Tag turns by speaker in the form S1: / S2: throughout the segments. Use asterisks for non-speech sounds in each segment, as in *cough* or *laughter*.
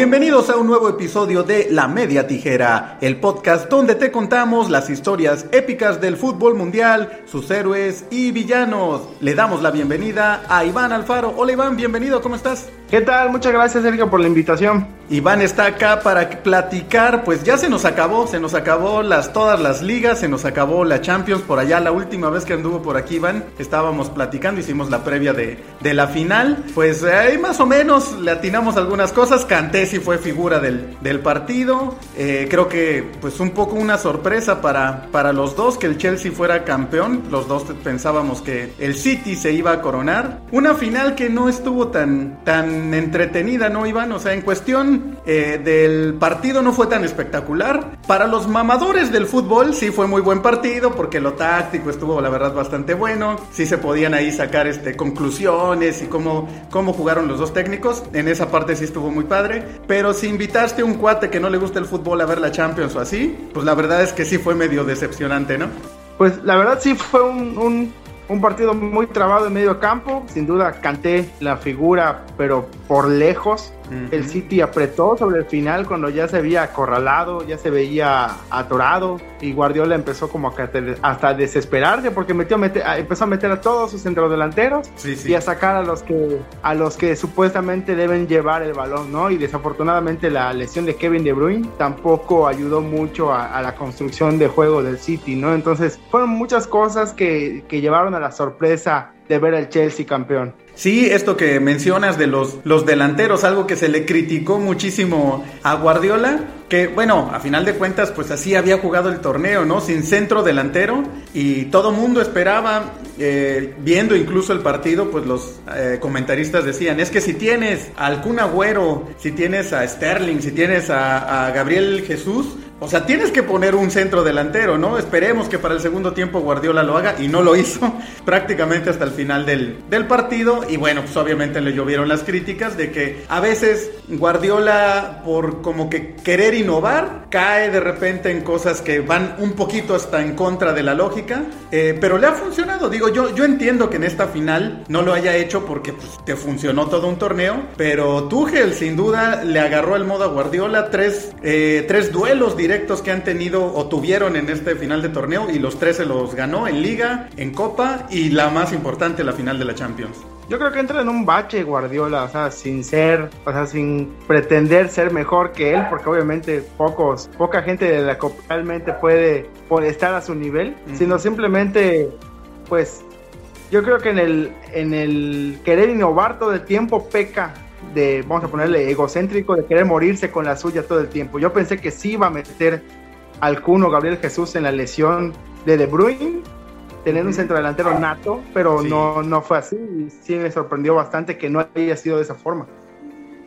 S1: Bienvenidos a un nuevo episodio de La Media Tijera, el podcast donde te contamos las historias épicas del fútbol mundial, sus héroes y villanos. Le damos la bienvenida a Iván Alfaro. Hola Iván, bienvenido, ¿cómo estás?
S2: ¿Qué tal? Muchas gracias Sergio por la invitación.
S1: Iván está acá para platicar, pues ya se nos acabó, se nos acabó las todas las ligas, se nos acabó la Champions. Por allá, la última vez que anduvo por aquí Iván, estábamos platicando, hicimos la previa de, de la final, pues ahí más o menos le atinamos algunas cosas, Canté si fue figura del, del partido, eh, creo que pues un poco una sorpresa para, para los dos que el Chelsea fuera campeón, los dos pensábamos que el City se iba a coronar, una final que no estuvo tan, tan entretenida, ¿no Iván? O sea, en cuestión eh, del partido no fue tan espectacular. Para los mamadores del fútbol sí fue muy buen partido porque lo táctico estuvo la verdad bastante bueno. Sí se podían ahí sacar este, conclusiones y cómo, cómo jugaron los dos técnicos. En esa parte sí estuvo muy padre. Pero si invitaste a un cuate que no le gusta el fútbol a ver la Champions o así, pues la verdad es que sí fue medio decepcionante, ¿no?
S2: Pues la verdad sí fue un, un partido muy trabado en medio campo. Sin duda canté la figura, pero por lejos. El City apretó sobre el final cuando ya se veía acorralado, ya se veía atorado y Guardiola empezó como a hasta desesperarse porque metió empezó a meter a todos sus centrodelanteros y a sacar a los que a los que supuestamente deben llevar el balón, ¿no? Y desafortunadamente la lesión de Kevin De Bruyne tampoco ayudó mucho a, la construcción de juego del City, ¿no? Entonces fueron muchas cosas que, que llevaron a la sorpresa de ver al Chelsea campeón.
S1: Sí, esto que mencionas de los, los delanteros, algo que se le criticó muchísimo a Guardiola, que bueno, a final de cuentas, pues así había jugado el torneo, ¿no? Sin centro delantero y todo mundo esperaba, eh, viendo incluso el partido, pues los eh, comentaristas decían, es que si tienes a Alcún Agüero, si tienes a Sterling, si tienes a Gabriel Jesús, o sea, tienes que poner un centro delantero, ¿no? Esperemos que para el segundo tiempo Guardiola lo haga y no lo hizo *laughs* prácticamente hasta el final del, del partido. Y bueno, pues obviamente le llovieron las críticas de que a veces Guardiola, por como que querer innovar, cae de repente en cosas que van un poquito hasta en contra de la lógica. Eh, pero le ha funcionado. Digo, yo, yo entiendo que en esta final no lo haya hecho porque pues, te funcionó todo un torneo. Pero Tuchel, sin duda, le agarró el modo a Guardiola. Tres, eh, tres duelos directos directos que han tenido o tuvieron en este final de torneo y los tres se los ganó en liga, en copa y la más importante, la final de la Champions.
S2: Yo creo que entra en un bache Guardiola, o sea, sin ser, o sea, sin pretender ser mejor que él, porque obviamente pocos, poca gente de la copa realmente puede, estar a su nivel, sino simplemente, pues, yo creo que en el, en el querer innovar todo el tiempo peca de, vamos a ponerle, egocéntrico, de querer morirse con la suya todo el tiempo. Yo pensé que sí iba a meter al Cuno Gabriel Jesús en la lesión de De Bruyne, tener un centro delantero nato, pero no, no fue así. Y sí me sorprendió bastante que no haya sido de esa forma.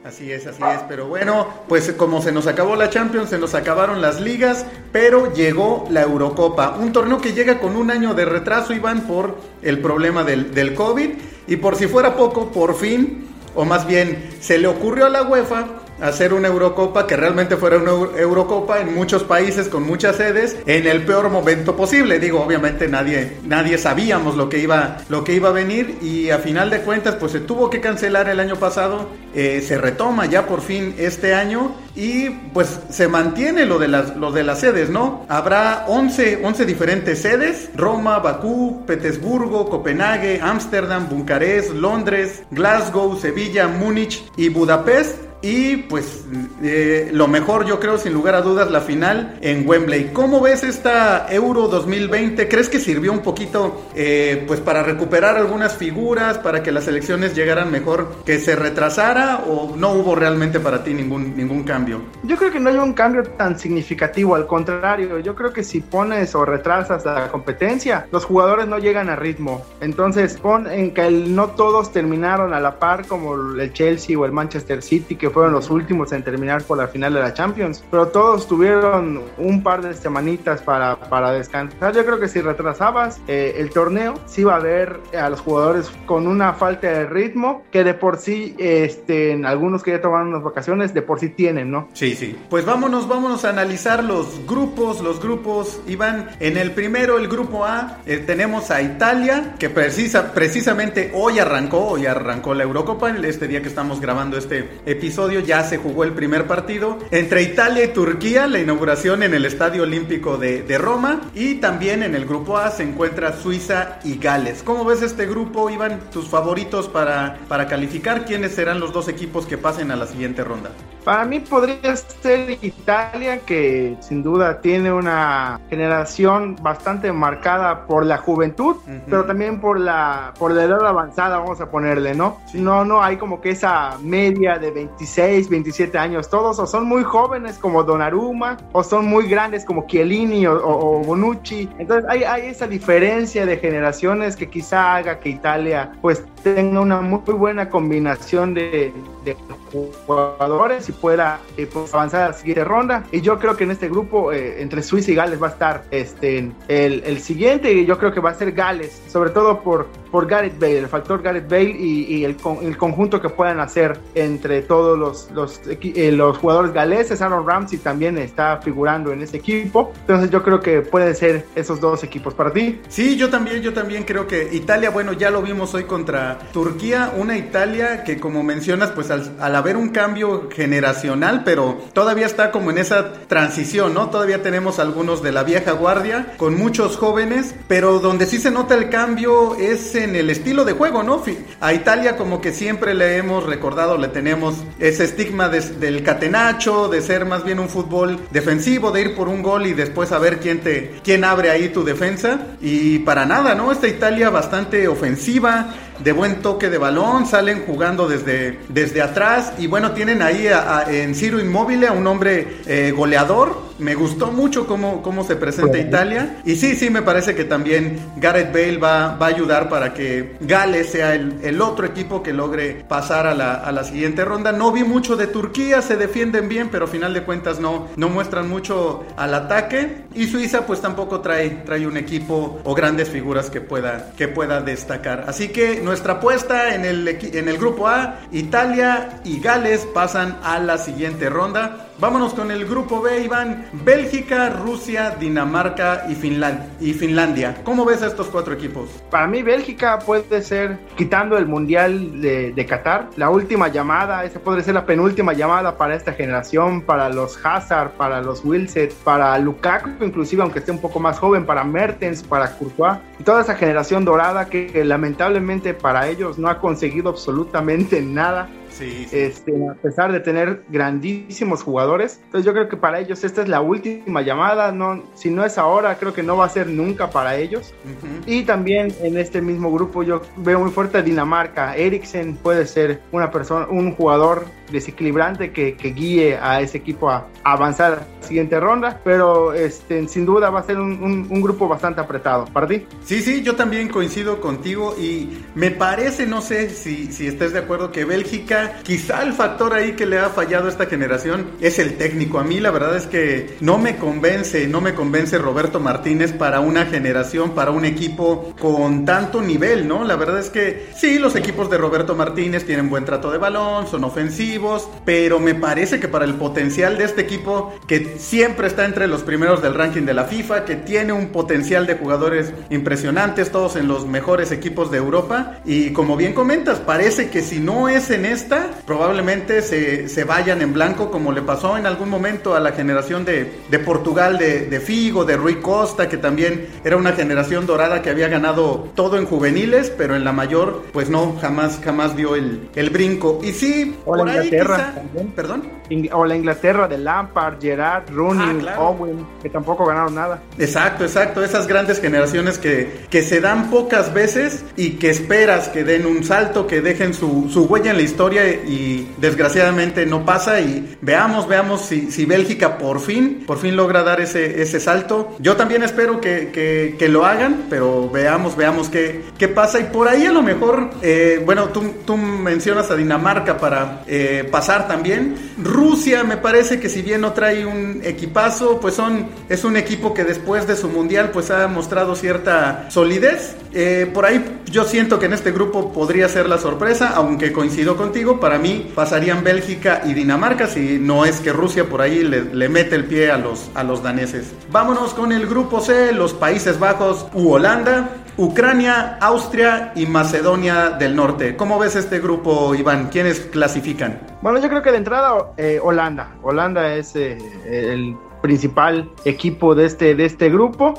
S1: Así es, así es. Pero bueno, pues como se nos acabó la Champions, se nos acabaron las ligas, pero llegó la Eurocopa. Un torneo que llega con un año de retraso, Iván, por el problema del, del COVID. Y por si fuera poco, por fin o más bien se le ocurrió a la UEFA hacer una Eurocopa que realmente fuera una Eurocopa en muchos países con muchas sedes en el peor momento posible. Digo, obviamente nadie, nadie sabíamos lo que, iba, lo que iba a venir y a final de cuentas pues se tuvo que cancelar el año pasado, eh, se retoma ya por fin este año y pues se mantiene lo de las, lo de las sedes, ¿no? Habrá 11, 11 diferentes sedes, Roma, Bakú, Petersburgo, Copenhague, Ámsterdam, Bucarest, Londres, Glasgow, Sevilla, Múnich y Budapest y pues eh, lo mejor yo creo sin lugar a dudas la final en Wembley. ¿Cómo ves esta Euro 2020? ¿Crees que sirvió un poquito eh, pues para recuperar algunas figuras, para que las elecciones llegaran mejor, que se retrasara o no hubo realmente para ti ningún, ningún cambio?
S2: Yo creo que no hay un cambio tan significativo, al contrario, yo creo que si pones o retrasas la competencia, los jugadores no llegan a ritmo. Entonces pon en que no todos terminaron a la par como el Chelsea o el Manchester City que fueron los últimos en terminar por la final de la Champions, pero todos tuvieron un par de semanitas para, para descansar. Yo creo que si retrasabas eh, el torneo, sí va a haber a los jugadores con una falta de ritmo que de por sí, este, en algunos que ya tomaron unas vacaciones, de por sí tienen, ¿no?
S1: Sí, sí. Pues vámonos, vámonos a analizar los grupos, los grupos, Iván. En el primero, el grupo A, eh, tenemos a Italia, que precisa, precisamente hoy arrancó, hoy arrancó la Eurocopa, este día que estamos grabando este episodio episodio ya se jugó el primer partido entre Italia y Turquía, la inauguración en el Estadio Olímpico de, de Roma y también en el grupo A se encuentra Suiza y Gales. ¿Cómo ves este grupo, Iván? ¿Tus favoritos para, para calificar? ¿Quiénes serán los dos equipos que pasen a la siguiente ronda?
S2: Para mí podría ser Italia, que sin duda tiene una generación bastante marcada por la juventud, pero también por la, por la edad avanzada, vamos a ponerle, ¿no? No, no hay como que esa media de 26, 27 años. Todos o son muy jóvenes como Donnarumma, o son muy grandes como Chiellini o, Bonucci. Entonces hay, hay esa diferencia de generaciones que quizá haga que Italia pues tenga una muy buena combinación de, de jugadores y pueda eh, pues, avanzar a la siguiente ronda. Y yo creo que en este grupo, eh, entre Suiza y Gales, va a estar este, el, el, siguiente. Y yo creo que va a ser Gales, sobre todo por, por Gareth Bale, el factor Gareth Bale y, el, el, conjunto que puedan hacer entre todos los, los, eh, los jugadores galeses. Aaron Ramsey también está figurando en ese equipo. Entonces yo creo que pueden ser esos dos equipos para ti.
S1: Sí, yo también, yo también creo que Italia, bueno, ya lo vimos hoy contra Turquía, una Italia que como mencionas, pues al, al haber un cambio generacional, pero todavía está como en esa transición, ¿no? Todavía tenemos algunos de la vieja guardia, con muchos jóvenes, pero donde sí se nota el cambio es en el estilo de juego, ¿no? A Italia como que siempre le hemos recordado, le tenemos ese estigma del catenacho, de ser más bien un fútbol defensivo, de ir por un gol y después a ver quién te quién abre ahí tu defensa y para nada, ¿no? Esta Italia bastante ofensiva, de buen toque de balón, salen jugando desde, desde atrás y bueno, tienen ahí en Ciro Inmóvil a un hombre eh, goleador. Me gustó mucho cómo, cómo se presenta Italia y sí, sí, me parece que también Gareth Bale va, va a ayudar para que Gales sea el, el otro equipo que logre pasar a la, a la, siguiente ronda. No vi mucho de Turquía, se defienden bien, pero a final de cuentas no, no muestran mucho al ataque y Suiza pues tampoco trae, trae un equipo o grandes figuras que pueda, que pueda destacar. Así que nuestra apuesta en el, en el grupo A, Italia y Gales pasan a la siguiente ronda. Vámonos con el grupo B, Iván. Bélgica, Rusia, Dinamarca y, Finlandia. ¿Cómo ves a estos cuatro equipos?
S2: Para mí, Bélgica puede ser, quitando el Mundial de, de Qatar, la última llamada. Esa podría ser la penúltima llamada para esta generación, para los Hazard, para los Wilset, para Lukaku, inclusive, aunque esté un poco más joven, para Mertens, para Courtois. Y toda esa generación dorada que lamentablemente para ellos no ha conseguido absolutamente nada.
S1: Sí,
S2: sí. Este, a pesar de tener grandísimos jugadores. Entonces yo creo que para ellos esta es la última llamada. No, si no es ahora, creo que no va a ser nunca para ellos. Uh -huh. Y también en este mismo grupo yo veo muy fuerte a Dinamarca. Eriksen puede ser una persona, un jugador desequilibrante que, que guíe a ese equipo a, a, avanzar a la siguiente ronda. Pero este, sin duda va a ser un, un, un grupo bastante apretado. ¿Para ti?
S1: Sí, sí, yo también coincido contigo y me parece, no sé si, si estés de acuerdo, que Bélgica quizá el factor ahí que le ha fallado a esta generación es el técnico. A mí la verdad es que no me convence, no me convence Roberto Martínez para una generación, para un equipo con tanto nivel, ¿no? La verdad es que sí, los equipos de Roberto Martínez tienen buen trato de balón, son ofensivos, pero me parece que para el potencial de este equipo, que siempre está entre los primeros del ranking de la FIFA, que tiene un potencial de jugadores impresionantes, todos en los mejores equipos de Europa, y como bien comentas, parece que si no es en esta, probablemente se, se, vayan en blanco como le pasó en algún momento a la generación de, de Portugal, de, de, Figo, de Rui Costa, que también era una generación dorada que había ganado todo en juveniles, pero en la mayor, pues no, jamás, jamás dio el, el brinco. Y sí,
S2: o la Inglaterra,
S1: quizá, perdón.
S2: O la Inglaterra de Lampard, Gerard, Rooney, ah, claro. Owen, que tampoco ganaron nada.
S1: Exacto, exacto, esas grandes generaciones que, que se dan pocas veces y que esperas que den un salto, que dejen su, su huella en la historia y desgraciadamente no pasa y veamos, veamos si, si, Bélgica por fin, por fin logra dar ese, ese salto. Yo también espero que, que, lo hagan, pero veamos, veamos qué, qué, pasa y por ahí a lo mejor, eh, bueno, tú, tú, mencionas a Dinamarca para eh, pasar también. Rusia me parece que si bien no trae un equipazo, pues son, es un equipo que después de su mundial pues ha mostrado cierta solidez. Eh, por ahí yo siento que en este grupo podría ser la sorpresa, aunque coincido contigo para mí pasarían Bélgica y Dinamarca, si no es que Rusia por ahí le, mete el pie a los, a los daneses. Vámonos con el grupo C, los Países Bajos u Holanda. Ucrania, Austria y Macedonia del Norte. ¿Cómo ves este grupo, Iván? ¿Quiénes clasifican?
S2: Bueno, yo creo que de entrada eh, Holanda. Holanda es eh, el principal equipo de este, de este grupo.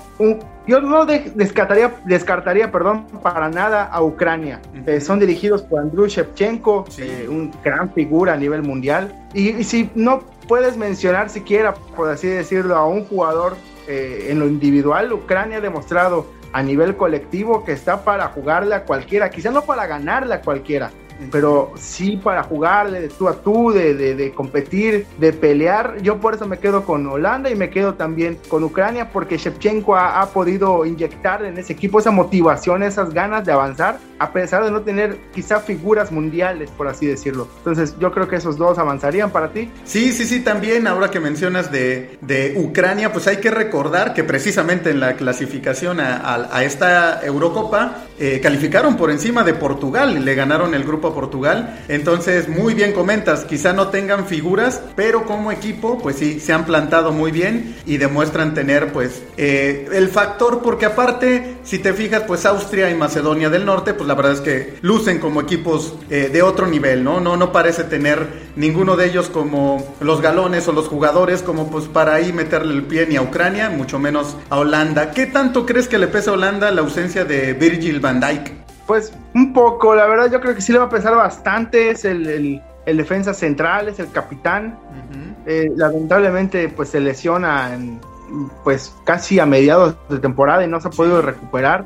S2: yo no descartaría, descartaría perdón, para nada a Ucrania. Eh, son dirigidos por Andriy Shevchenko, un gran figura a nivel mundial. Y, si no puedes mencionar siquiera, por así decirlo, a un jugador en lo individual, Ucrania ha demostrado a nivel colectivo que está para jugarle a cualquiera, quizá no para ganarle a cualquiera, pero sí para jugarle de tú a tú, de, de, competir, de pelear. Yo por eso me quedo con Holanda y me quedo también con Ucrania porque Shevchenko ha, podido inyectar en ese equipo esa motivación, esas ganas de avanzar, a pesar de no tener quizá figuras mundiales, por así decirlo. Entonces yo creo que esos dos avanzarían para ti.
S1: Sí, sí, sí, también ahora que mencionas de, de Ucrania, pues hay que recordar que precisamente en la clasificación a, esta Eurocopa eh, calificaron por encima de Portugal, le ganaron el grupo a Portugal. Entonces, muy bien comentas, quizá no tengan figuras, pero como equipo, pues sí, se han plantado muy bien y demuestran tener, pues, eh, el factor, porque aparte, si te fijas, pues Austria y Macedonia del Norte, pues la verdad es que lucen como equipos eh, de otro nivel, ¿no? ¿no? No parece tener ninguno de ellos como los galones o los jugadores, como pues para ahí meterle el pie ni a Ucrania, mucho menos a Holanda. ¿Qué tanto crees que le pesa a Holanda la ausencia de Virgil van Dijk?
S2: Pues un poco, la verdad yo creo que sí le va a pesar bastante, es el, defensa central, es el capitán. Eh, lamentablemente pues se lesiona en, pues casi a mediados de temporada y no se ha podido recuperar.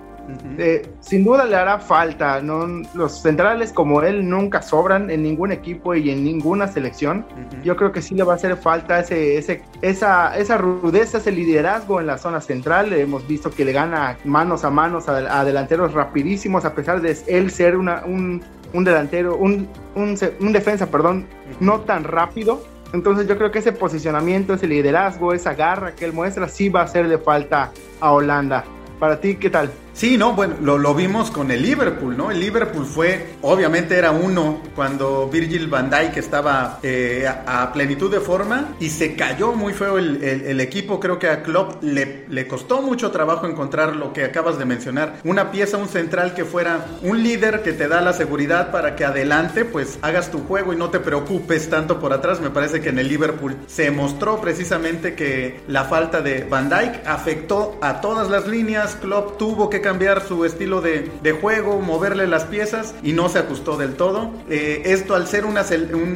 S2: Eh, sin duda le hará falta. ¿no? Los centrales como él nunca sobran en ningún equipo y en ninguna selección. Yo creo que sí le va a hacer falta ese, ese, esa, esa rudeza, ese liderazgo en la zona central. Hemos visto que le gana manos a manos a, delanteros rapidísimos, a pesar de él ser una, un, un, delantero, un, un, un defensa, perdón, no tan rápido. Entonces yo creo que ese posicionamiento, ese liderazgo, esa garra que él muestra, sí va a hacerle falta a Holanda. Para ti, ¿qué tal?
S1: Sí, no, bueno, lo, vimos con el Liverpool, ¿no? El Liverpool fue, obviamente era uno cuando Virgil van Dijk estaba eh, a, plenitud de forma y se cayó muy feo el, el, equipo. Creo que a Klopp le, le, costó mucho trabajo encontrar lo que acabas de mencionar. Una pieza, un central que fuera un líder que te da la seguridad para que adelante pues hagas tu juego y no te preocupes tanto por atrás. Me parece que en el Liverpool se mostró precisamente que la falta de Van Dijk afectó a todas las líneas. Klopp tuvo que cambiar su estilo de, juego, moverle las piezas y no se ajustó del todo. Eh, esto al ser una,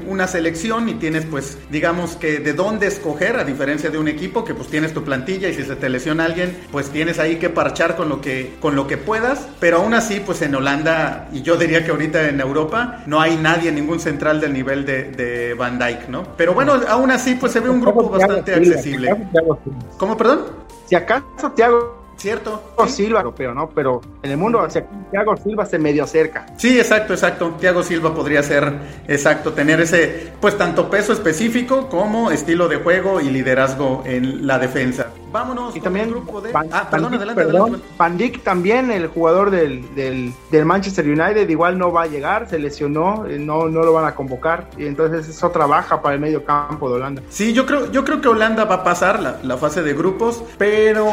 S1: una selección y tienes pues digamos que de dónde escoger a diferencia de un equipo que pues tienes tu plantilla y si se te lesiona alguien pues tienes ahí que parchar con lo que, con lo que puedas. Pero aún así pues en Holanda y yo diría que ahorita en Europa no hay nadie, ningún central del nivel de, de Van Dyke, ¿no? Pero bueno, aún así pues se ve un grupo bastante accesible. ¿Cómo, perdón?
S2: Si acaso te hago
S1: Cierto.
S2: Silva europeo, ¿no? Pero en el mundo, o sea, Thiago Silva se medio cerca.
S1: Sí, exacto, exacto. Thiago Silva podría ser, exacto, tener ese, pues tanto peso específico como estilo de juego y liderazgo en la defensa. Vámonos
S2: y también el grupo de... ah, perdón, adelante, Van Dijk también, el jugador del, del, del, Manchester United, igual no va a llegar, se lesionó, eh, no, no lo van a convocar, y entonces es otra baja para el medio campo de Holanda.
S1: Sí, yo creo, yo creo que Holanda va a pasar la, la fase de grupos, pero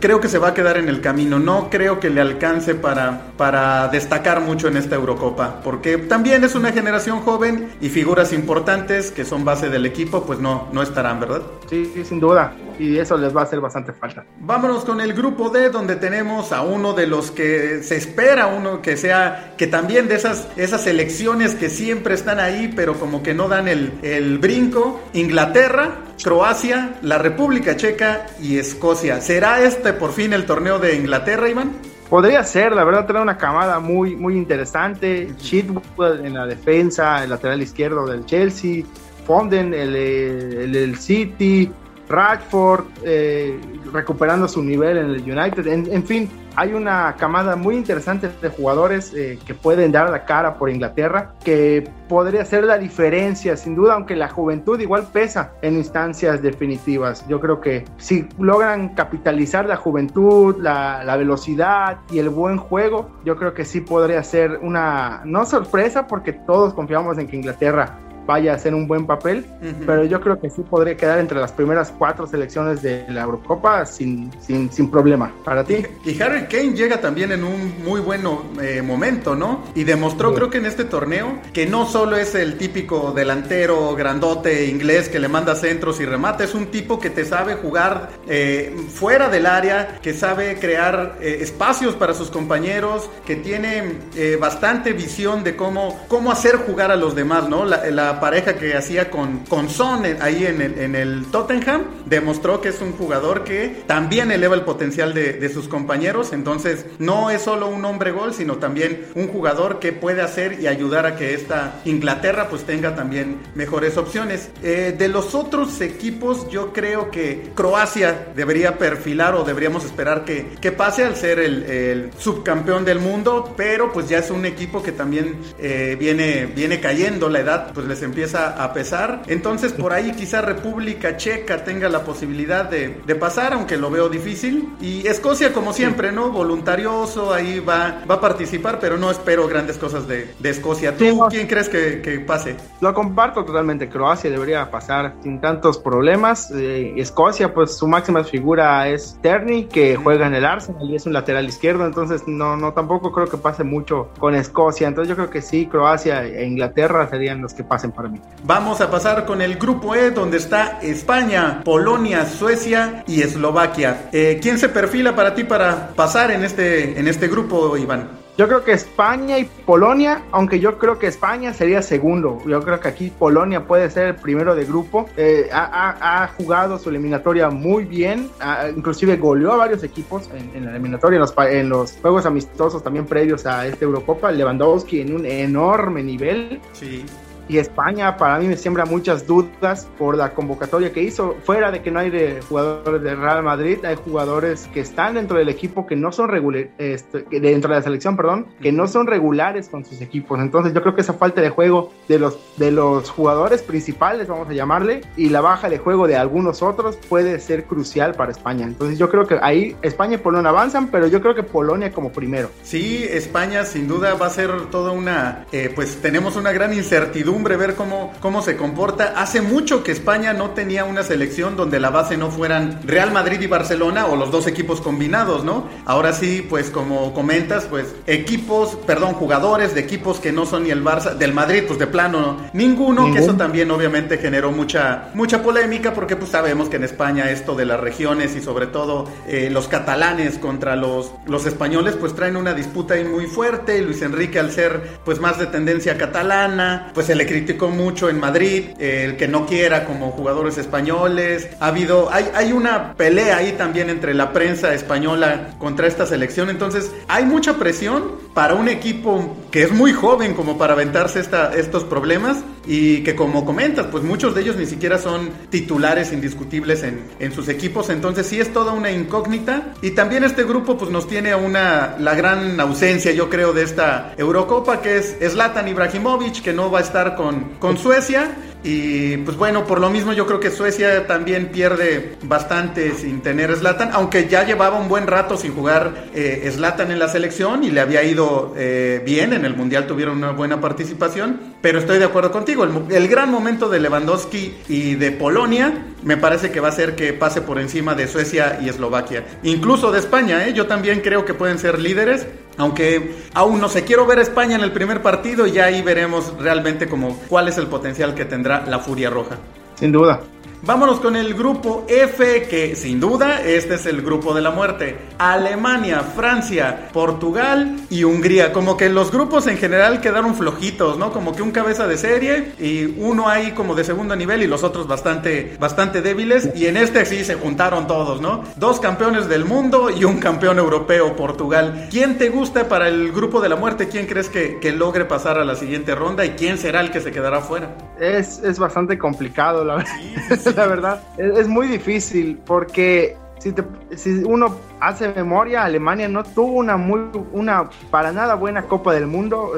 S1: creo que se va a quedar en el camino. No creo que le alcance para, para destacar mucho en esta Eurocopa, porque también es una generación joven y figuras importantes que son base del equipo, pues no, no estarán, ¿verdad?
S2: Sí, sí, sin duda. Y eso les va a hacer bastante falta.
S1: Vámonos con el grupo D, donde tenemos a uno de los que se espera, uno que sea, que también de esas, esas elecciones que siempre están ahí, pero como que no dan el, el brinco. Inglaterra, Croacia, la República Checa y Escocia. ¿Será este por fin el torneo de Inglaterra, Iván?
S2: Podría ser, la verdad, trae una camada muy, muy interesante. Chitwood en la defensa, el lateral izquierdo del Chelsea, Fonden, el, el, el City, Rashford eh, recuperando su nivel en el United, en, fin, hay una camada muy interesante de jugadores eh, que pueden dar la cara por Inglaterra, que podría ser la diferencia, sin duda, aunque la juventud igual pesa en instancias definitivas. Yo creo que si logran capitalizar la juventud, la, la velocidad y el buen juego, yo creo que sí podría ser una, no sorpresa, porque todos confiamos en que Inglaterra vaya a hacer un buen papel, pero yo creo que sí podría quedar entre las primeras cuatro selecciones de la Eurocopa sin, sin, sin problema. Para ti.
S1: Y, Harry Kane llega también en un muy buen eh, momento, ¿no? Y demostró, creo que en este torneo, que no solo es el típico delantero grandote inglés que le manda centros y remata, es un tipo que te sabe jugar eh, fuera del área, que sabe crear eh, espacios para sus compañeros, que tiene bastante visión de cómo, cómo hacer jugar a los demás, ¿no? La, la pareja que hacía con, con Son ahí en el, en el Tottenham, demostró que es un jugador que también eleva el potencial de, sus compañeros. Entonces, no es solo un hombre gol, sino también un jugador que puede hacer y ayudar a que esta Inglaterra pues tenga también mejores opciones. Eh, de los otros equipos, yo creo que Croacia debería perfilar o deberíamos esperar que, que pase al ser el, subcampeón del mundo, pero pues ya es un equipo que también eh, viene, viene cayendo la edad, pues les empieza a pesar. Entonces por ahí quizá República Checa tenga la posibilidad de, pasar, aunque lo veo difícil. Y Escocia como siempre, ¿no? Voluntarioso, ahí va, va a participar, pero no espero grandes cosas de, Escocia. ¿Tú quién crees que, pase?
S2: Lo comparto totalmente, Croacia debería pasar sin tantos problemas. Eh, Escocia, pues su máxima figura es Terni, que juega en el Arsenal y es un lateral izquierdo, entonces no, no tampoco creo que pase mucho con Escocia. Entonces yo creo que sí, Croacia e Inglaterra serían los que pasen para mí.
S1: Vamos a pasar con el grupo E, donde está España, Polonia, Suecia y Eslovaquia. Eh, ¿Quién se perfila para ti para pasar en este, en este grupo, Iván?
S2: Yo creo que España y Polonia, aunque yo creo que España sería segundo. Yo creo que aquí Polonia puede ser el primero de grupo. Eh, ha, jugado su eliminatoria muy bien, inclusive goleó a varios equipos en, la eliminatoria, en los, en los, juegos amistosos también previos a esta Eurocopa. Lewandowski en un enorme nivel. Sí y España para mí me siembra muchas dudas por la convocatoria que hizo. Fuera de que no hay de jugadores de Real Madrid, hay jugadores que están dentro del equipo que no son regulares, este, dentro de la selección, perdón, que no son regulares con sus equipos. Entonces yo creo que esa falta de juego de los, de los jugadores principales, vamos a llamarle, y la baja de juego de algunos otros puede ser crucial para España. Entonces yo creo que ahí España y Polonia avanzan, pero yo creo que Polonia como primero.
S1: Sí, España sin duda va a ser toda una, eh, pues tenemos una gran incertidumbre ver cómo, cómo se comporta. Hace mucho que España no tenía una selección donde la base no fueran Real Madrid y Barcelona o los dos equipos combinados, ¿no? Ahora sí, pues como comentas, pues equipos, perdón, jugadores de equipos que no son ni el Barça, del Madrid, pues de plano, ninguno, que eso también obviamente generó mucha, mucha polémica porque pues sabemos que en España esto de las regiones y sobre todo eh, los catalanes contra los, los españoles pues traen una disputa ahí muy fuerte. Luis Enrique al ser pues más de tendencia catalana, pues el criticó mucho en Madrid, el que no quiera como jugadores españoles. Ha habido, hay, hay una pelea ahí también entre la prensa española contra esta selección. Entonces, hay mucha presión para un equipo que es muy joven como para aventarse esta, estos problemas y que como comentas, pues muchos de ellos ni siquiera son titulares indiscutibles en, en sus equipos. Entonces, sí es toda una incógnita. Y también este grupo pues nos tiene una, la gran ausencia, yo creo, de esta Eurocopa, que es Zlatan Ibrahimovic, que no va a estar con, con Suecia. Y pues bueno, por lo mismo yo creo que Suecia también pierde bastante sin tener Slatan, aunque ya llevaba un buen rato sin jugar eh, Slatan en la selección y le había ido eh, bien, en el Mundial tuvieron una buena participación, pero estoy de acuerdo contigo, el, gran momento de Lewandowski y de Polonia me parece que va a ser que pase por encima de Suecia y Eslovaquia, incluso de España, ¿eh? yo también creo que pueden ser líderes, aunque aún no sé, quiero ver a España en el primer partido y ahí veremos realmente como cuál es el potencial que tendrá la Furia Roja.
S2: Sin duda.
S1: Vámonos con el grupo F, que sin duda este es el grupo de la muerte. Alemania, Francia, Portugal y Hungría. Como que los grupos en general quedaron flojitos, ¿no? Como que un cabeza de serie y uno ahí como de segundo nivel y los otros bastante, bastante débiles. Y en este sí se juntaron todos, ¿no? Dos campeones del mundo y un campeón europeo, Portugal. ¿Quién te gusta para el grupo de la muerte? ¿Quién crees que, que logre pasar a la siguiente ronda y quién será el que se quedará fuera?
S2: Es, es bastante complicado, la verdad. La verdad. Es, muy difícil porque si, si, uno hace memoria, Alemania no tuvo una muy, una para nada buena Copa del Mundo.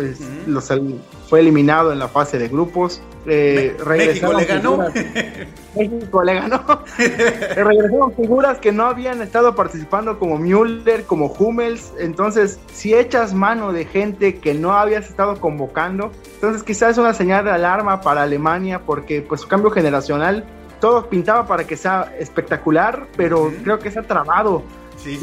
S2: fue eliminado en la fase de grupos.
S1: Eh, México le ganó. *laughs*
S2: México le ganó. regresaron figuras que no habían estado participando como Müller, como Hummels. Entonces, si echas mano de gente que no habías estado convocando, entonces quizás es una señal de alarma para Alemania porque pues su cambio generacional todo pintaba para que sea espectacular, pero creo que se ha trabado.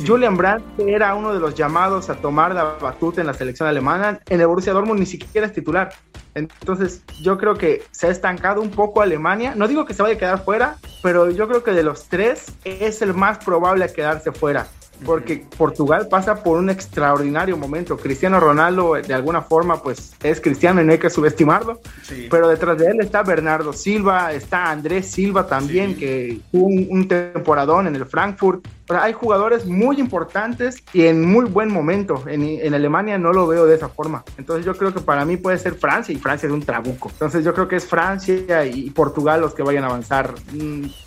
S2: Julian Brandt era uno de los llamados a tomar la batuta en la selección alemana. En el Borussia Dortmund ni siquiera es titular. Entonces, yo creo que se ha estancado un poco Alemania. No digo que se vaya a quedar fuera, pero yo creo que de los tres es el más probable a quedarse fuera porque Portugal pasa por un extraordinario momento. Cristiano Ronaldo, de alguna forma, pues es cristiano y no hay que subestimarlo. Pero detrás de él está Bernardo Silva, está Andrés Silva también, que tuvo un, temporadón en el Frankfurt. hay jugadores muy importantes y en muy buen momento. En, Alemania no lo veo de esa forma. Entonces yo creo que para mí puede ser Francia y Francia es un trabuco. Entonces yo creo que es Francia y Portugal los que vayan a avanzar.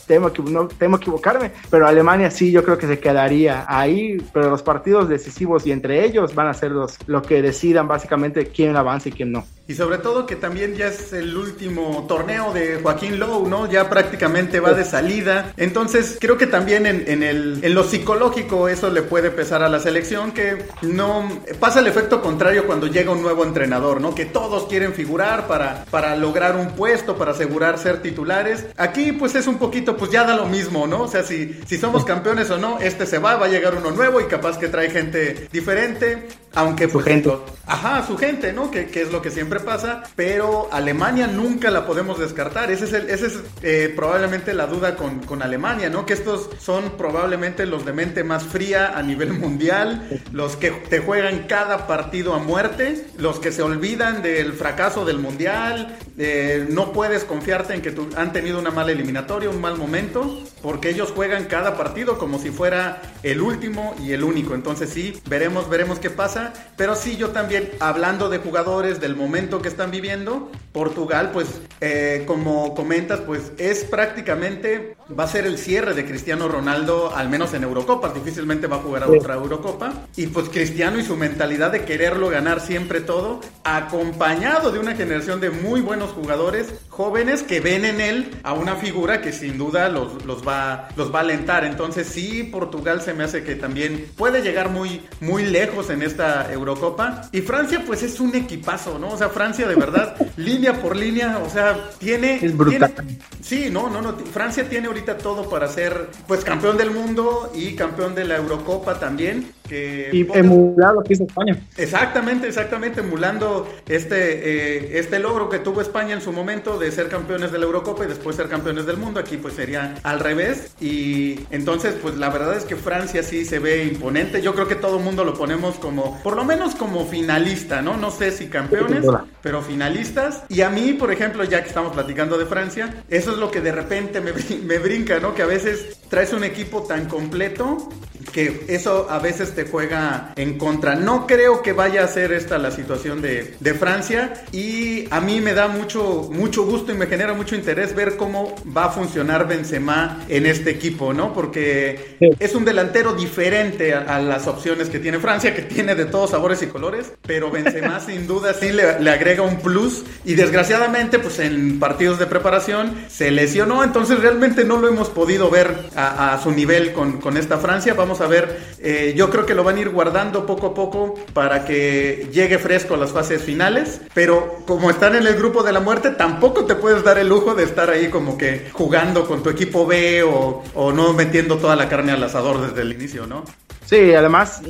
S2: Temo, no, temo equivocarme, pero Alemania sí yo creo que se quedaría ahí, pero los partidos decisivos y entre ellos van a ser los lo que decidan básicamente quién avanza y quién no.
S1: Y sobre todo que también ya es el último torneo de Joaquín Lowe, ¿no? Ya prácticamente va de salida. Entonces creo que también en, el, en lo psicológico eso le puede pesar a la selección, que no pasa el efecto contrario cuando llega un nuevo entrenador, ¿no? Que todos quieren figurar para, para lograr un puesto, para asegurar ser titulares. Aquí pues es un poquito, pues ya da lo mismo, ¿no? O sea, si, si somos *laughs* campeones o no, este se va, va a llegar uno nuevo y capaz que trae gente diferente. Aunque,
S2: su gente.
S1: Ajá, su gente, ¿no? Que, que, es lo que siempre pasa. Pero Alemania nunca la podemos descartar. Ese es, el, ese es eh, probablemente la duda con, con, Alemania, ¿no? Que estos son probablemente los de mente más fría a nivel mundial. Los que te juegan cada partido a muerte. Los que se olvidan del fracaso del mundial. Eh, no puedes confiarte en que tu, han tenido una mala eliminatoria, un mal momento. Porque ellos juegan cada partido como si fuera el último y el único. Entonces sí, veremos, veremos qué pasa pero sí yo también, hablando de jugadores, del momento que están viviendo, Portugal, pues eh, como comentas, pues es prácticamente, va a ser el cierre de Cristiano Ronaldo, al menos en Eurocopa, difícilmente va a jugar a otra Eurocopa, y pues Cristiano y su mentalidad de quererlo ganar siempre todo, acompañado de una generación de muy buenos jugadores, jóvenes que ven en él a una figura que sin duda los, los, va, los va a alentar, entonces sí, Portugal se me hace que también puede llegar muy, muy lejos en esta Eurocopa. Y Francia, pues es un equipazo, ¿no? O sea, Francia de verdad, *laughs* línea por línea, o sea, tiene.
S2: Es brutal.
S1: sí, no, no, no. Francia tiene todo para ser, pues, campeón del mundo y campeón de la Eurocopa también. Que,
S2: y emular lo que hizo España.
S1: Exactamente, exactamente, emulando este, eh, este logro que tuvo España en su momento de ser campeones de la Eurocopa y después ser campeones del mundo. Aquí, pues, sería al revés. Y entonces, pues, la verdad es que Francia sí se ve imponente. Yo creo que todo el mundo lo ponemos como por lo menos como finalista, ¿no? No sé si campeones, pero finalistas. Y a mí, por ejemplo, ya que estamos platicando de Francia, eso es lo que de repente me, *laughs* me brinca, ¿no? Que a veces traes un equipo tan completo que eso a veces te juega en contra. No creo que vaya a ser esta la situación de, de, Francia y a mí me da mucho, mucho gusto y me genera mucho interés ver cómo va a funcionar Benzema en este equipo, ¿no? Porque es un delantero diferente a, las opciones que tiene Francia, que tiene de todos sabores y colores, pero Benzema *laughs* sin duda sí le, le agrega un plus y desgraciadamente pues en partidos de preparación se lesionó, entonces realmente no lo hemos podido ver a, a su nivel con, con esta Francia. Vamos a ver. Eh, yo creo que lo van a ir guardando poco a poco para que llegue fresco a las fases finales. Pero como están en el grupo de la muerte, tampoco te puedes dar el lujo de estar ahí como que jugando con tu equipo B o, no metiendo toda la carne al asador desde el inicio, ¿no?
S2: Sí, además,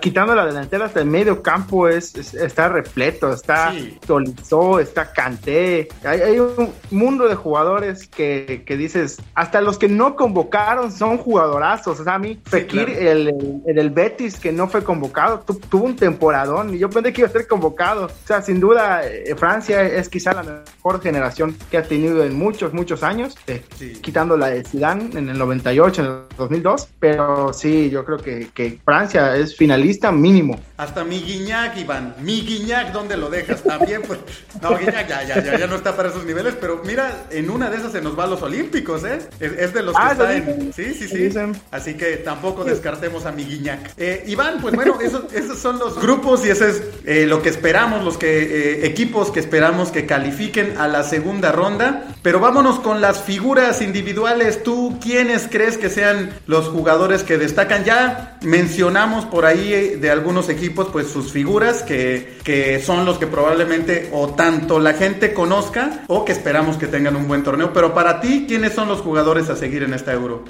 S2: quitando la delantera hasta el medio campo es, está repleto, está Tolizó, está Canté. Hay, un mundo de jugadores que, dices, hasta los que no convocaron son jugadorazos. O sea, a mí, Fekir, el, el, Betis, que no fue convocado, tuvo un temporadón y yo pensé que iba a ser convocado. O sea, sin duda, eh, Francia es quizá la mejor generación que ha tenido en muchos, muchos años, eh, quitando la de Zidane en el 98, en el 2002. Pero sí, yo creo que que, que Francia es finalista mínimo.
S1: Hasta mi Guiñac, Iván. Mi Guiñac, ¿dónde lo dejas? También, pues. No, Guiñac ya, ya, ya, ya no está para esos niveles, pero mira, en una de esas se nos va a los Olímpicos, ¿eh? Es, de los que ah, está en. Sí, sí, sí. Así que tampoco descartemos a mi Guiñac. Eh, Iván, pues bueno, esos, esos son los grupos y ese es eh, lo que esperamos, los que eh, equipos que esperamos que califiquen a la segunda ronda. Pero vámonos con las figuras individuales. ¿Tú quiénes crees que sean los jugadores que destacan? Ya mencionamos por ahí eh, de algunos equipos, pues sus figuras que, que son los que probablemente o tanto la gente conozca o que esperamos que tengan un buen torneo. Pero para ti, ¿quiénes son los jugadores a seguir en esta Euro?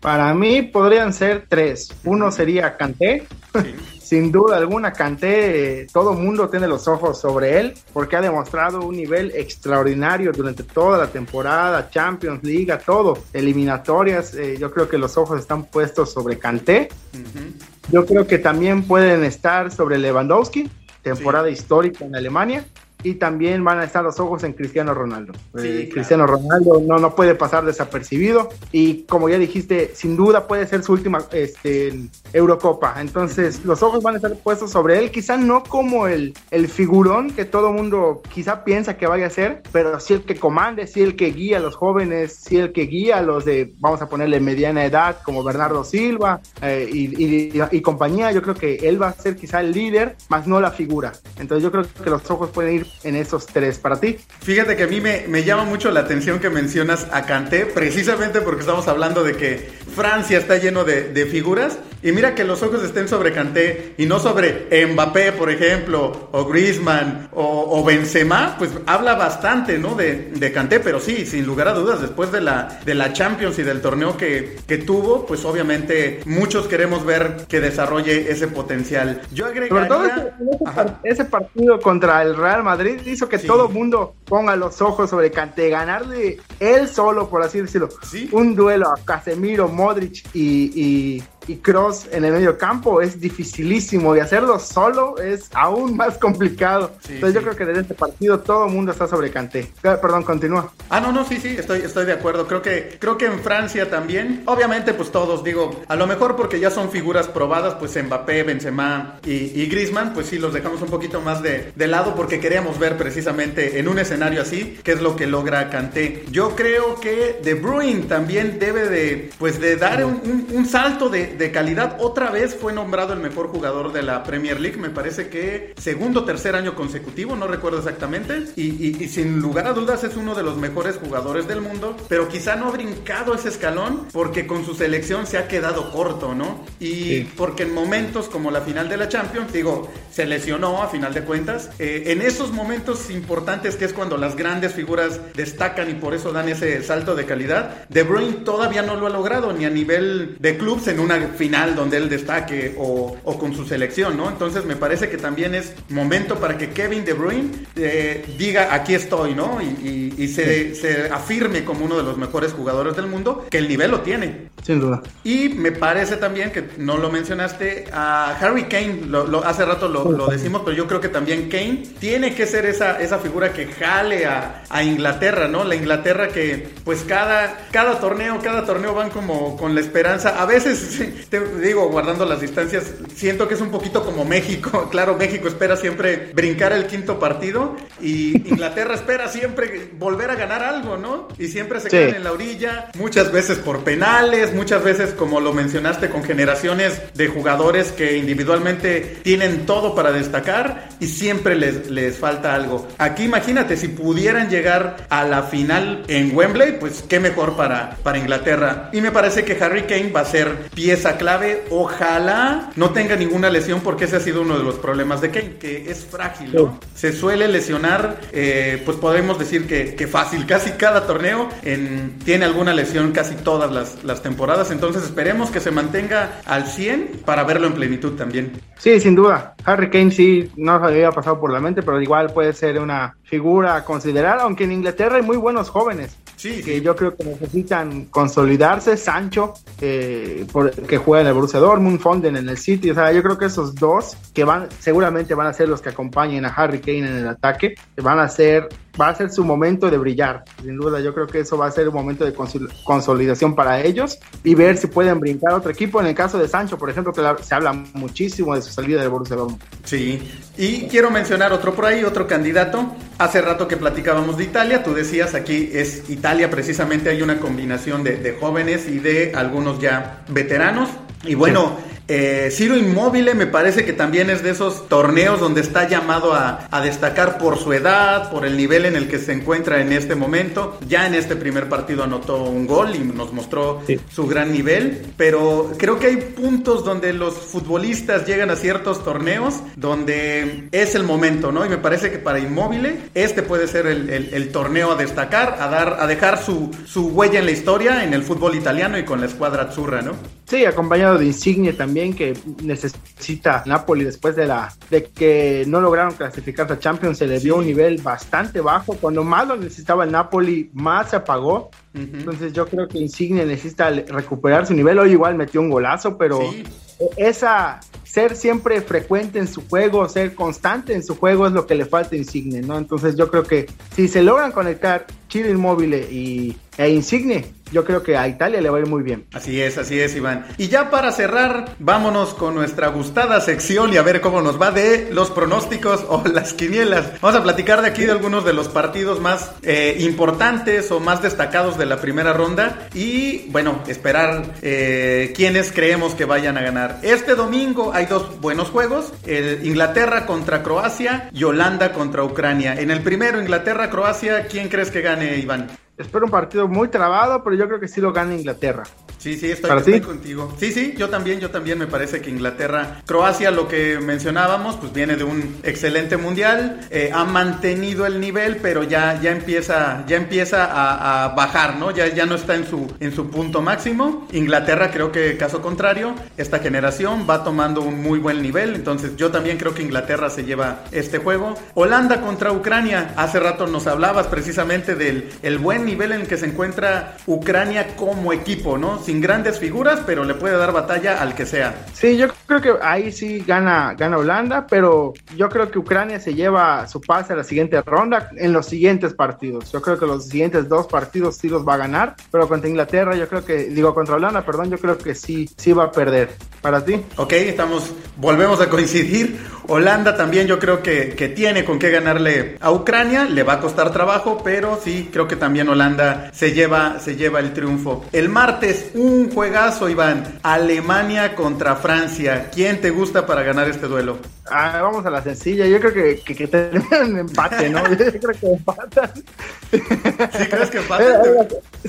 S2: Para mí podrían ser tres. Uno sería Kanté. *laughs* Sin duda alguna, Kanté, eh, todo mundo tiene los ojos sobre él porque ha demostrado un nivel extraordinario durante toda la temporada, Champions, Liga, todo, eliminatorias. Eh, yo creo que los ojos están puestos sobre Kanté. Yo creo que también pueden estar sobre Lewandowski, temporada histórica en Alemania y también van a estar los ojos en Cristiano Ronaldo. Eh, Cristiano Ronaldo no, no puede pasar desapercibido y como ya dijiste, sin duda puede ser su última este, Eurocopa. Entonces los ojos van a estar puestos sobre él, quizá no como el, el figurón que todo mundo quizá piensa que vaya a ser, pero sí el que comande, sí el que guía a los jóvenes, sí el que guía a los de, vamos a ponerle mediana edad, como Bernardo Silva eh, y, y compañía. Yo creo que él va a ser quizá el líder, más no la figura. Entonces yo creo que los ojos pueden ir en esos tres para ti.
S1: Fíjate que a mí me, llama mucho la atención que mencionas a Kanté, precisamente porque estamos hablando de que Francia está lleno de figuras. Y mira que los ojos estén sobre Kanté y no sobre Mbappé, por ejemplo, o Griezmann o, o Benzema, pues habla bastante, ¿no? De, de Kanté, pero sí, sin lugar a dudas, después de la, de la Champions y del torneo que, que tuvo, pues obviamente muchos queremos ver que desarrolle ese potencial. Yo agregaría...
S2: ese, partido contra el Real Madrid hizo que todo el mundo ponga los ojos sobre Kanté, ganarle él solo, por así decirlo, un duelo a Casemiro, Modric y, y Cross en el medio campo es dificilísimo y hacerlo solo es aún más complicado. Entonces yo creo que desde este partido todo el mundo está sobre Canté. Perdón, continúa.
S1: Ah, no, no, sí, sí, estoy, estoy de acuerdo. Creo que, creo que en Francia también, obviamente pues todos, digo, a lo mejor porque ya son figuras probadas, pues Mbappé, Benzema y, y Griezmann, pues sí, los dejamos un poquito más de, de lado porque queríamos ver precisamente en un escenario así qué es lo que logra Canté. Yo creo que De Bruyne también debe de, pues de dar un, un salto de, de calidad. Otra vez fue nombrado el mejor jugador de la Premier League, me parece que segundo o tercer año consecutivo, no recuerdo exactamente. Y, sin lugar a dudas es uno de los mejores jugadores del mundo, pero quizá no ha brincado ese escalón porque con su selección se ha quedado corto, ¿no? Y porque en momentos como la final de la Champions, digo, se lesionó a final de cuentas. Eh, en esos momentos importantes que es cuando las grandes figuras destacan y por eso dan ese salto de calidad, De Bruyne todavía no lo ha logrado ni a nivel de clubes en una final donde él destaque o, con su selección, ¿no? Entonces me parece que también es momento para que Kevin De Bruyne eh, diga aquí estoy, ¿no? Y, se, afirme como uno de los mejores jugadores del mundo, que el nivel lo tiene.
S2: Sin duda.
S1: Y me parece también que no lo mencionaste a Harry Kane, lo, hace rato lo, decimos, pero yo creo que también Kane tiene que ser esa, esa figura que jale a, Inglaterra, ¿no? La Inglaterra que pues cada, cada torneo, cada torneo van como con la esperanza, a veces *laughs* digo, guardando las distancias, siento que es un poquito como México. *laughs* Claro, México espera siempre brincar el quinto partido y Inglaterra espera siempre volver a ganar algo, ¿no? Y siempre se quedan en la orilla, muchas veces por penales, muchas veces, como lo mencionaste, con generaciones de jugadores que individualmente tienen todo para destacar y siempre les, les falta algo. Aquí imagínate, si pudieran llegar a la final en Wembley, pues qué mejor para, para Inglaterra. Y me parece que Harry Kane va a ser pieza clave. Ojalá no tenga ninguna lesión porque ese ha sido uno de los problemas de Kane, que es frágil, ¿no? Se suele lesionar, eh, pues podemos decir que, fácil, casi cada torneo en, tiene alguna lesión casi todas las, las temporadas, entonces esperemos que se mantenga al 100 para verlo en plenitud también.
S2: Sí, sin duda. Harry Kane sí no se había pasado por la mente, pero igual puede ser una figura a considerar, aunque en Inglaterra hay muy buenos jóvenes. Sí, que yo creo que necesitan consolidarse. Sancho, eh, que juega en el Borussia Dortmund, Fonden en el City. O sea, yo creo que esos dos que van, seguramente van a ser los que acompañen a Harry Kane en el ataque, van a ser va a ser su momento de brillar. Sin duda, yo creo que eso va a ser un momento de consolidación para ellos y ver si pueden brincar a otro equipo. En el caso de Sancho, por ejemplo, que se habla muchísimo de su salida del Borussia Dortmund.
S1: Sí, y quiero mencionar otro por ahí, otro candidato. Hace rato que platicábamos de Italia, tú decías aquí es Italia, precisamente hay una combinación de, jóvenes y de algunos ya veteranos. Y bueno, eh, Ciro Inmóvil me parece que también es de esos torneos donde está llamado a, destacar por su edad, por el nivel en el que se encuentra en este momento. Ya en este primer partido anotó un gol y nos mostró su gran nivel, pero creo que hay puntos donde los futbolistas llegan a ciertos torneos donde es el momento, ¿no? Y me parece que para Inmóvil este puede ser el, torneo a destacar, a, dar, a dejar su, su huella en la historia en el fútbol italiano y con la escuadra azzurra, ¿no?
S2: Sí, acompañado de Insigne también que necesita Napoli después de la de que no lograron clasificar a Champions, se le dio un nivel bastante bajo. Cuando más lo necesitaba el Napoli, más se apagó. Entonces yo creo que Insigne necesita recuperar su nivel. Hoy igual metió un golazo, pero esa ser siempre frecuente en su juego, ser constante en su juego es lo que le falta a Insigne, ¿no? Entonces yo creo que si se logran conectar Inmóvil e Insigne, yo creo que a Italia le va a ir muy bien.
S1: Así es, así es, Iván. Y ya para cerrar, vámonos con nuestra gustada sección y a ver cómo nos va de los pronósticos o *laughs* las quinielas. Vamos a platicar de aquí de algunos de los partidos más eh, importantes o más destacados de la primera ronda y, bueno, esperar eh, quiénes creemos que vayan a ganar. Este domingo hay dos buenos juegos, el Inglaterra contra Croacia y Holanda contra Ucrania. En el primero, Inglaterra-Croacia, ¿quién crees que gane, Iván?
S2: Espero un partido muy trabado, pero yo creo que sí lo gana Inglaterra.
S1: Sí, sí, estoy, contigo. Sí, sí, yo también, yo también me parece que Inglaterra, Croacia, lo que mencionábamos, pues viene de un excelente mundial, eh, ha mantenido el nivel, pero ya, ya empieza, ya empieza a, bajar, ¿no? Ya, ya no está en su, en su punto máximo. Inglaterra, creo que caso contrario, esta generación va tomando un muy buen nivel, entonces yo también creo que Inglaterra se lleva este juego. Holanda contra Ucrania, hace rato nos hablabas precisamente del el buen nivel en el que se encuentra Ucrania como equipo, ¿no? Sin grandes figuras, pero le puede dar batalla al que sea.
S2: Sí, yo creo que ahí sí gana, gana Holanda, pero yo creo que Ucrania se lleva su pase a la siguiente ronda en los siguientes partidos. Yo creo que los siguientes dos partidos sí los va a ganar, pero contra Inglaterra yo creo que, digo, contra Holanda, perdón, yo creo que sí, sí va a perder. ¿Para ti?
S1: Ok, estamos, volvemos a coincidir. Holanda también yo creo que, que tiene con qué ganarle a Ucrania, le va a costar trabajo, pero sí, creo que también Holanda se lleva, se lleva el triunfo. El martes, un juegazo, Iván. Alemania contra Francia. ¿Quién te gusta para ganar este duelo?
S2: Ah, vamos a la sencilla. Yo creo que, que, que terminan empate, ¿no? Yo creo que empatan.
S1: ¿Sí crees que empatan?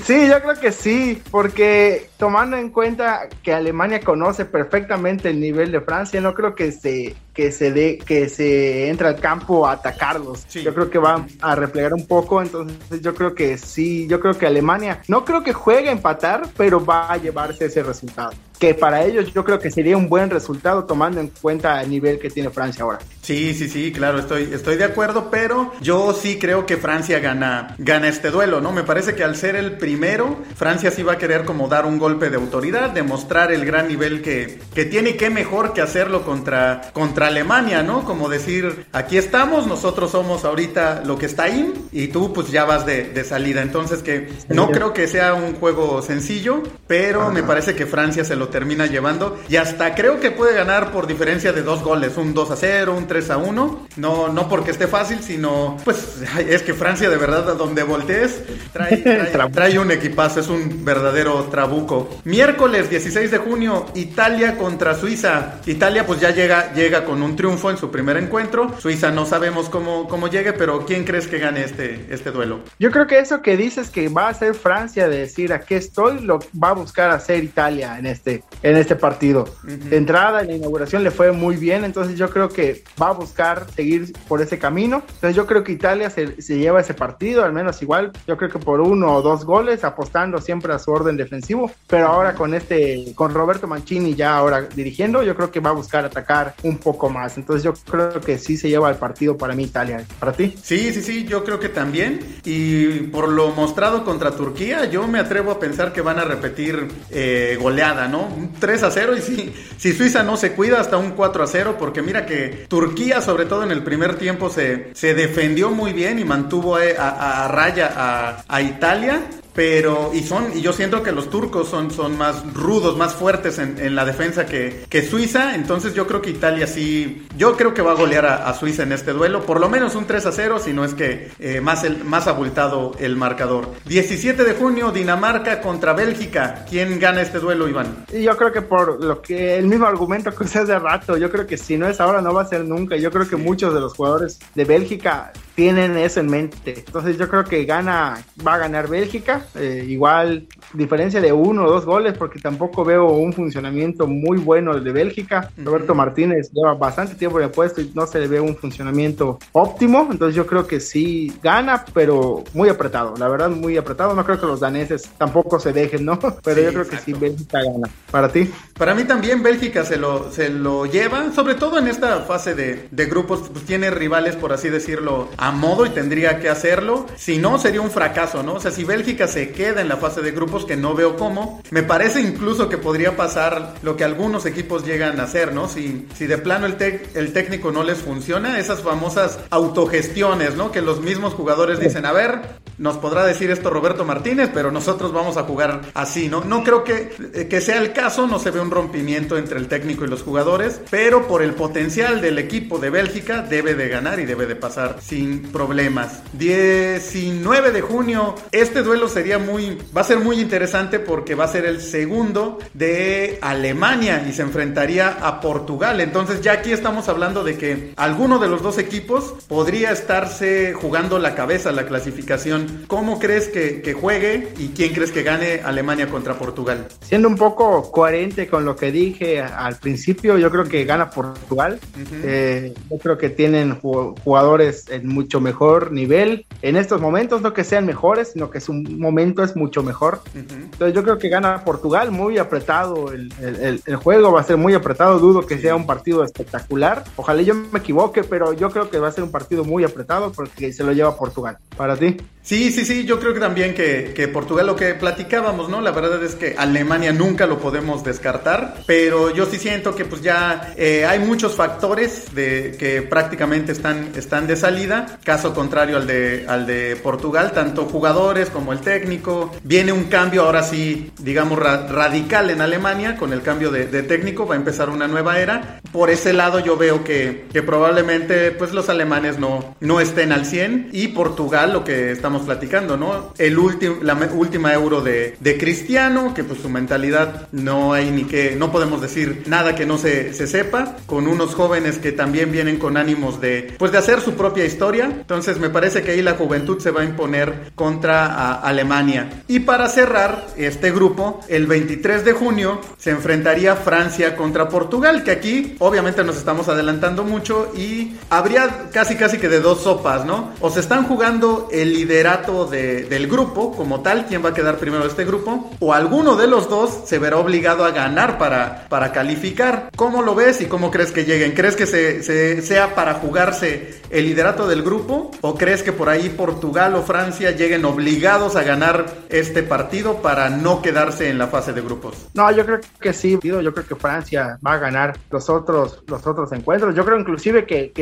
S2: Sí, yo creo que sí, porque tomando en cuenta que Alemania conoce perfectamente el nivel de Francia, no creo que se que se dé que se entre al campo a atacarlos. Yo creo que va a replegar un poco, entonces yo creo que sí, yo creo que Alemania no creo que juegue a empatar, pero va a llevarse ese resultado que para ellos yo creo que sería un buen resultado tomando en cuenta el nivel que tiene Francia ahora.
S1: Sí, sí, sí, claro, estoy, estoy de acuerdo, pero yo sí creo que Francia gana, gana este duelo, ¿no? Me parece que al ser el primero, Francia sí va a querer como dar un golpe de autoridad, demostrar el gran nivel que, que tiene y qué mejor que hacerlo contra, contra Alemania, ¿no? Como decir, aquí estamos, nosotros somos ahorita lo que está ahí y tú pues ya vas de, de salida. Entonces que no creo que sea un juego sencillo, pero me parece que Francia se lo termina llevando. Y hasta creo que puede ganar por diferencia de dos goles, un 2 a 0, un 3 a 1. No, no porque esté fácil, sino pues es que Francia de verdad a donde voltees trae, *laughs* trae, un equipazo, es un verdadero trabuco. Miércoles 16 de junio, Italia contra Suiza. Italia pues ya llega, llega con un triunfo en su primer encuentro. Suiza no sabemos cómo, cómo llegue, pero ¿quién crees que gane este, este duelo?
S2: Yo creo que eso que dices que va a ser Francia de decir aquí estoy, lo va a buscar hacer Italia en este este, en este partido. De entrada, en la inauguración le fue muy bien, entonces yo creo que va a buscar seguir por ese camino. Entonces yo creo que Italia se, se lleva ese partido, al menos igual, yo creo que por uno o dos goles, apostando siempre a su orden defensivo, pero ahora con este, con Roberto Mancini ya ahora dirigiendo, yo creo que va a buscar atacar un poco más. Entonces yo creo que sí se lleva el partido para mí Italia. ¿Para ti?
S1: Sí, sí, sí, yo creo que también. Y por lo mostrado contra Turquía, yo me atrevo a pensar que van a repetir eh, goleada, ¿no? Un 3 a 0 y si, si Suiza no se cuida hasta un 4 a 0, porque mira que Turquía, sobre todo en el primer tiempo, se, se defendió muy bien y mantuvo a, a, raya a, a Italia pero y son y yo siento que los turcos son, son más rudos, más fuertes en, en la defensa que, que, Suiza, entonces yo creo que Italia sí, yo creo que va a golear a, a Suiza en este duelo, por lo menos un 3 a 0, si no es que eh, más, el, más abultado el marcador. 17 de junio, Dinamarca contra Bélgica, ¿quién gana este duelo, Iván?
S2: Yo creo que por lo que el mismo argumento que usted hace rato, yo creo que si no es ahora no va a ser nunca, yo creo que muchos de los jugadores de Bélgica tienen eso en mente. Entonces yo creo que gana, va a ganar Bélgica. Eh, igual diferencia de uno o dos goles, porque tampoco veo un funcionamiento muy bueno de Bélgica. Roberto Martínez lleva bastante tiempo en el puesto y no se le ve un funcionamiento óptimo. Entonces yo creo que sí gana, pero muy apretado. La verdad, muy apretado. No creo que los daneses tampoco se dejen, ¿no? *laughs* Pero sí, yo creo exacto. que sí Bélgica gana. ¿Para ti?
S1: Para mí también Bélgica se lo, se lo lleva, sobre todo en esta fase de, de grupos, pues tiene rivales, por así decirlo, a modo y tendría que hacerlo. Si no, sería un fracaso, ¿no? O sea, si Bélgica se queda en la fase de grupos, que no veo cómo, me parece incluso que podría pasar lo que algunos equipos llegan a hacer, ¿no? Si, si de plano el, el técnico no les funciona, esas famosas autogestiones, ¿no? Que los mismos jugadores dicen, a ver, nos podrá decir esto Roberto Martínez, pero nosotros vamos a jugar así, ¿no? No creo que, que sea el caso, no se ve un rompimiento entre el técnico y los jugadores, pero por el potencial del equipo de Bélgica debe de ganar y debe de pasar sin problemas problemas. 19 de junio, este duelo sería muy, va a ser muy interesante porque va a ser el segundo de Alemania y se enfrentaría a Portugal. Entonces ya aquí estamos hablando de que alguno de los dos equipos podría estarse jugando la cabeza la clasificación. ¿Cómo crees que, que juegue y quién crees que gane Alemania contra Portugal?
S2: Siendo un poco coherente con lo que dije al principio, yo creo que gana Portugal. Uh -huh. eh, yo creo que tienen jugadores en mucho mejor nivel en estos momentos, no que sean mejores, sino que su momento es mucho mejor. Uh -huh. Entonces yo creo que gana Portugal, muy apretado el, el, el, juego, va a ser muy apretado, dudo que sea un partido espectacular. Ojalá yo me equivoque, pero yo creo que va a ser un partido muy apretado porque se lo lleva Portugal. ¿Para ti?
S1: Sí, sí, sí, yo creo que también que, que Portugal, lo que platicábamos, ¿no? La verdad es que Alemania nunca lo podemos descartar, pero yo sí siento que pues ya eh, hay muchos factores de, que prácticamente están, están de salida, caso contrario al de, al de Portugal, tanto jugadores como el técnico. Viene un cambio ahora sí, digamos, ra radical en Alemania con el cambio de, de, técnico, va a empezar una nueva era. Por ese lado yo veo que, que probablemente pues los alemanes no, no estén al 100 y Portugal, lo que estamos platicando, ¿no? El último, la última euro de, de Cristiano, que pues su mentalidad no hay ni que, no podemos decir nada que no se, se sepa, con unos jóvenes que también vienen con ánimos de, pues de hacer su propia historia. Entonces me parece que ahí la juventud se va a imponer contra a Alemania. Y para cerrar este grupo, el 23 de junio se enfrentaría Francia contra Portugal, que aquí obviamente nos estamos adelantando mucho y habría casi casi que de dos sopas, ¿no? O se están jugando el del grupo como tal, quién va a quedar primero de este grupo, o alguno de los dos se verá obligado a ganar para, para calificar. ¿Cómo lo ves y cómo crees que lleguen? ¿Crees que se, se, sea para jugarse el liderato del grupo o crees que por ahí Portugal o Francia lleguen obligados a ganar este partido para no quedarse en la fase de grupos?
S2: No, yo creo que sí, yo creo que Francia va a ganar los otros, los otros encuentros. Yo creo inclusive que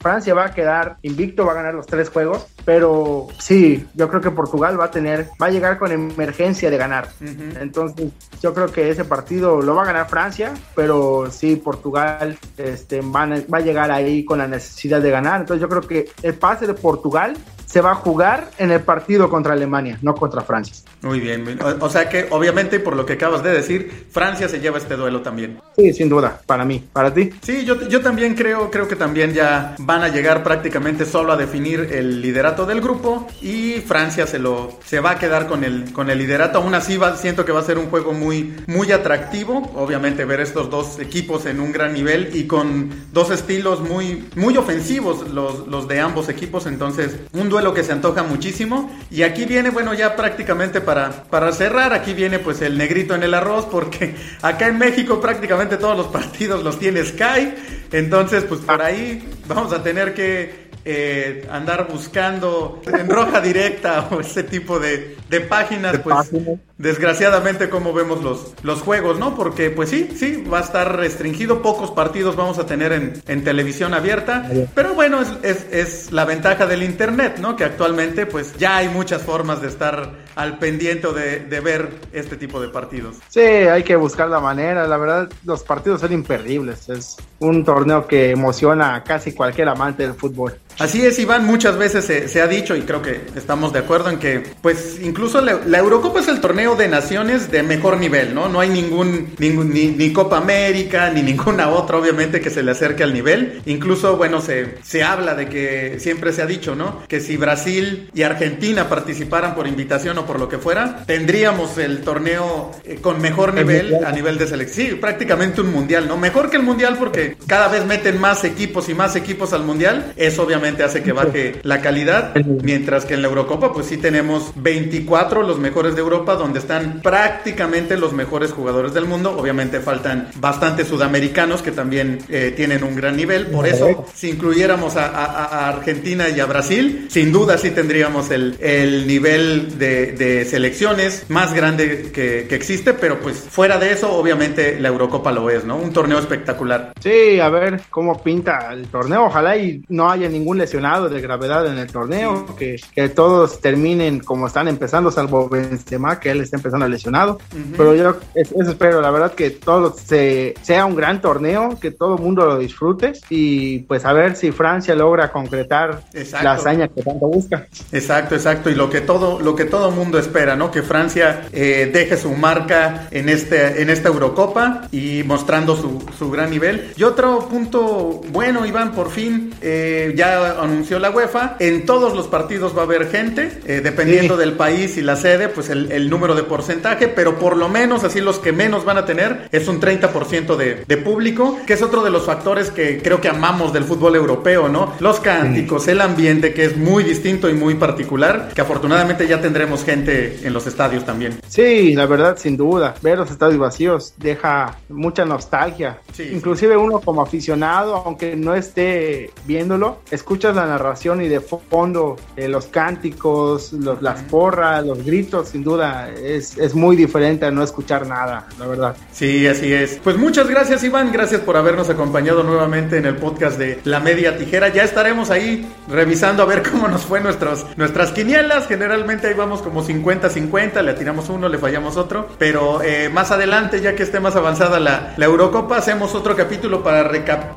S2: Francia va a quedar invicto, va a ganar los tres juegos, pero sí, yo creo que Portugal va a tener, va a llegar con emergencia de ganar. Uh -huh. Entonces, yo creo que ese partido lo va a ganar Francia, pero sí, Portugal este, van, va a llegar ahí con la necesidad de ganar. Entonces, yo creo que el pase de Portugal se va a jugar en el partido contra Alemania, no contra Francia.
S1: Muy bien, o, sea que obviamente por lo que acabas de decir, Francia se lleva este duelo también.
S2: Sí, sin duda, para mí, para ti.
S1: Sí, yo, yo también creo, creo que también ya van a llegar prácticamente solo a definir el liderato del grupo y Francia se lo se va a quedar con el con el liderato. Aún así va, siento que va a ser un juego muy muy atractivo, obviamente ver estos dos equipos en un gran nivel y con dos estilos muy muy ofensivos los, los de ambos equipos, entonces un duelo que se antoja muchísimo. Y aquí viene bueno ya prácticamente para para cerrar, aquí viene pues el negrito en el arroz porque *laughs* acá en México prácticamente todos los partidos los tiene Sky, entonces pues por ahí vamos a tener que eh, andar buscando en roja directa *laughs* o ese tipo de, páginas, pues desgraciadamente como vemos los, los juegos, ¿no? Porque pues sí, sí, va a estar restringido, pocos partidos vamos a tener en, televisión abierta, pero bueno, es, es, la ventaja del Internet, ¿no? Que actualmente pues ya hay muchas formas de estar al pendiente de, de ver este tipo de partidos.
S2: Sí, hay que buscar la manera, la verdad los partidos son imperdibles, es un torneo que emociona a casi cualquier amante del fútbol.
S1: Así es, Iván, muchas veces se, ha dicho y creo que estamos de acuerdo en que, pues, incluso la, Eurocopa es el torneo de naciones de mejor nivel, ¿no? No hay ningún, ningún ni, Copa América, ni ninguna otra, obviamente, que se le acerque al nivel. Incluso, bueno, se, se habla de que siempre se ha dicho, ¿no? Que si Brasil y Argentina participaran por invitación o por lo que fuera, tendríamos el torneo eh, con mejor nivel a nivel de selección. Sí, prácticamente un mundial, ¿no? Mejor que el mundial porque cada vez meten más equipos y más equipos al mundial. Es obviamente hace que baje la calidad, mientras que en la Eurocopa pues sí tenemos 24 los mejores de Europa donde están prácticamente los mejores jugadores del mundo, obviamente faltan bastantes sudamericanos que también eh, tienen un gran nivel, por eso si incluyéramos a, Argentina y a Brasil, sin duda sí tendríamos el, el nivel de, selecciones más grande que, que existe, pero pues fuera de eso obviamente la Eurocopa lo es, ¿no? Un torneo espectacular.
S2: Sí, a ver cómo pinta el torneo, ojalá y no haya ningún lesionado de gravedad en el torneo, que, que, todos terminen como están empezando, salvo Benzema, que él está empezando lesionado. Pero yo eso espero, la verdad que todo se, sea un gran torneo, que todo el mundo lo disfrute y pues a ver si Francia logra concretar la hazaña que tanto busca.
S1: Exacto, exacto, y lo que todo lo que todo mundo espera, ¿no? Que Francia eh, deje su marca en este en esta Eurocopa y mostrando su, su gran nivel. Y otro punto bueno, Iván, por fin eh, ya anunció la UEFA, en todos los partidos va a haber gente, eh, dependiendo del país y la sede, pues el, número de porcentaje, pero por lo menos así los que menos van a tener es un 30% de, de, público, que es otro de los factores que creo que amamos del fútbol europeo, ¿no? Los cánticos, el ambiente que es muy distinto y muy particular, que afortunadamente ya tendremos gente en los estadios también.
S2: Sí, la verdad, sin duda, ver los estadios vacíos deja mucha nostalgia. Inclusive uno como aficionado, aunque no esté viéndolo, escucha escuchas la narración y de fondo eh, los cánticos, las porras, los gritos, sin duda es, es muy diferente a no escuchar nada, la verdad.
S1: Sí, así es. Pues muchas gracias Iván, gracias por habernos acompañado nuevamente en el podcast de La Media Tijera. Ya estaremos ahí revisando a ver *laughs* cómo nos fue nuestros, nuestras quinielas. Generalmente ahí vamos como 50-50, le atiramos uno, le fallamos otro. Pero eh, más adelante, ya que esté más avanzada la, la Eurocopa, hacemos otro capítulo para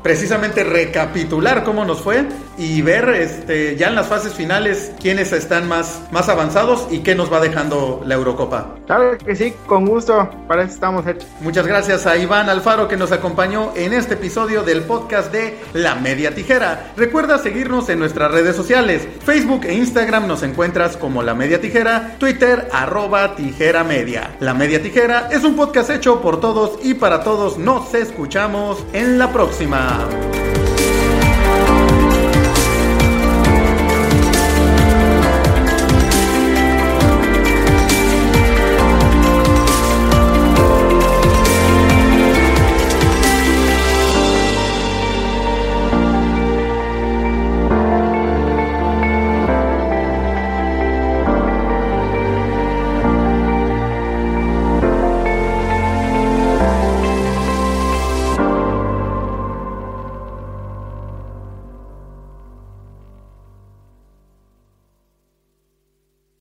S1: precisamente recapitular cómo nos fue y ver este, ya en las fases finales quiénes están más, más avanzados y qué nos va dejando la Eurocopa.
S2: Claro que sí, con gusto, para eso estamos hechos.
S1: Muchas gracias a Iván Alfaro que nos acompañó en este episodio del podcast de La Media Tijera. Recuerda seguirnos en nuestras redes sociales, Facebook e Instagram nos encuentras como La Media Tijera, Twitter arroba Tijera Media. La Media Tijera es un podcast hecho por todos y para todos. Nos escuchamos en la próxima.